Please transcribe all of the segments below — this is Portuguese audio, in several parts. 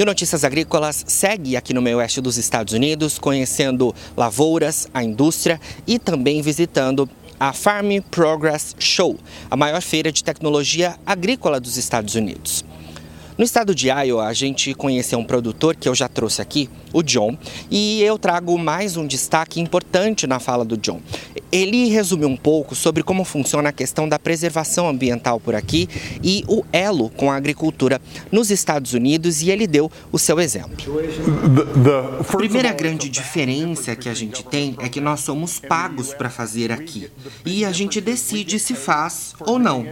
E o Notícias Agrícolas segue aqui no meio oeste dos Estados Unidos, conhecendo lavouras, a indústria e também visitando a Farm Progress Show, a maior feira de tecnologia agrícola dos Estados Unidos. No estado de Iowa, a gente conheceu um produtor que eu já trouxe aqui, o John, e eu trago mais um destaque importante na fala do John. Ele resume um pouco sobre como funciona a questão da preservação ambiental por aqui e o elo com a agricultura nos Estados Unidos e ele deu o seu exemplo. A primeira grande diferença que a gente tem é que nós somos pagos para fazer aqui e a gente decide se faz ou não.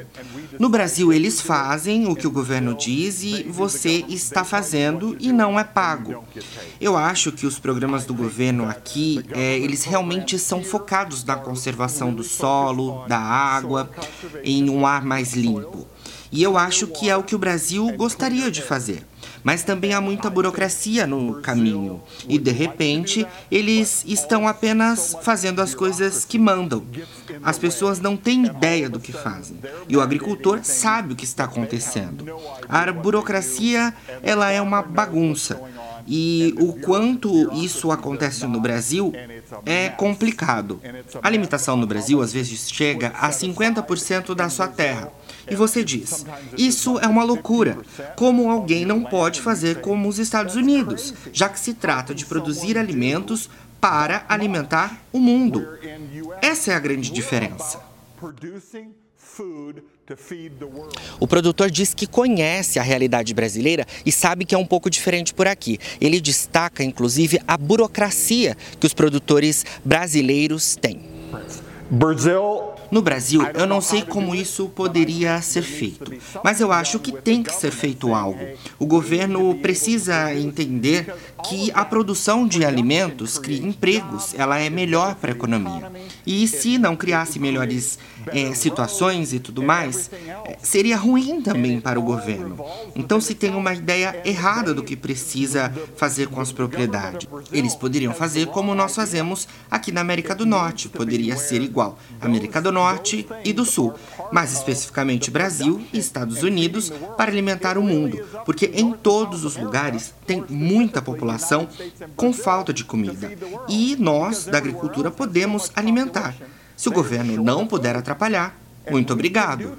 No Brasil, eles fazem o que o governo diz e você está fazendo e não é pago. Eu acho que os programas do governo aqui, é, eles realmente são focados na conservação do solo, da água, em um ar mais limpo. E eu acho que é o que o Brasil gostaria de fazer. Mas também há muita burocracia no caminho. E de repente, eles estão apenas fazendo as coisas que mandam. As pessoas não têm ideia do que fazem. E o agricultor sabe o que está acontecendo. A burocracia, ela é uma bagunça. E o quanto isso acontece no Brasil é complicado. A limitação no Brasil às vezes chega a 50% da sua terra. E você diz: isso é uma loucura. Como alguém não pode fazer como os Estados Unidos, já que se trata de produzir alimentos para alimentar o mundo? Essa é a grande diferença. O produtor diz que conhece a realidade brasileira e sabe que é um pouco diferente por aqui. Ele destaca, inclusive, a burocracia que os produtores brasileiros têm. No Brasil, eu não sei como isso poderia ser feito, mas eu acho que tem que ser feito algo. O governo precisa entender que a produção de alimentos cria empregos, ela é melhor para a economia. E se não criasse melhores é, situações e tudo mais, é, seria ruim também para o governo. Então, se tem uma ideia errada do que precisa fazer com as propriedades, eles poderiam fazer como nós fazemos aqui na América do Norte, poderia ser igual. América do Norte e do Sul, mais especificamente Brasil e Estados Unidos, para alimentar o mundo, porque em todos os lugares tem muita população com falta de comida e nós, da agricultura, podemos alimentar. Se o governo não puder atrapalhar, muito obrigado.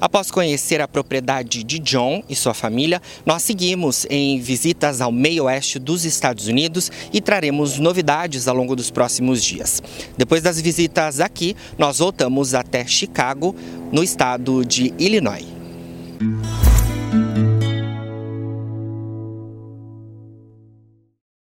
Após conhecer a propriedade de John e sua família, nós seguimos em visitas ao meio oeste dos Estados Unidos e traremos novidades ao longo dos próximos dias. Depois das visitas aqui, nós voltamos até Chicago, no estado de Illinois.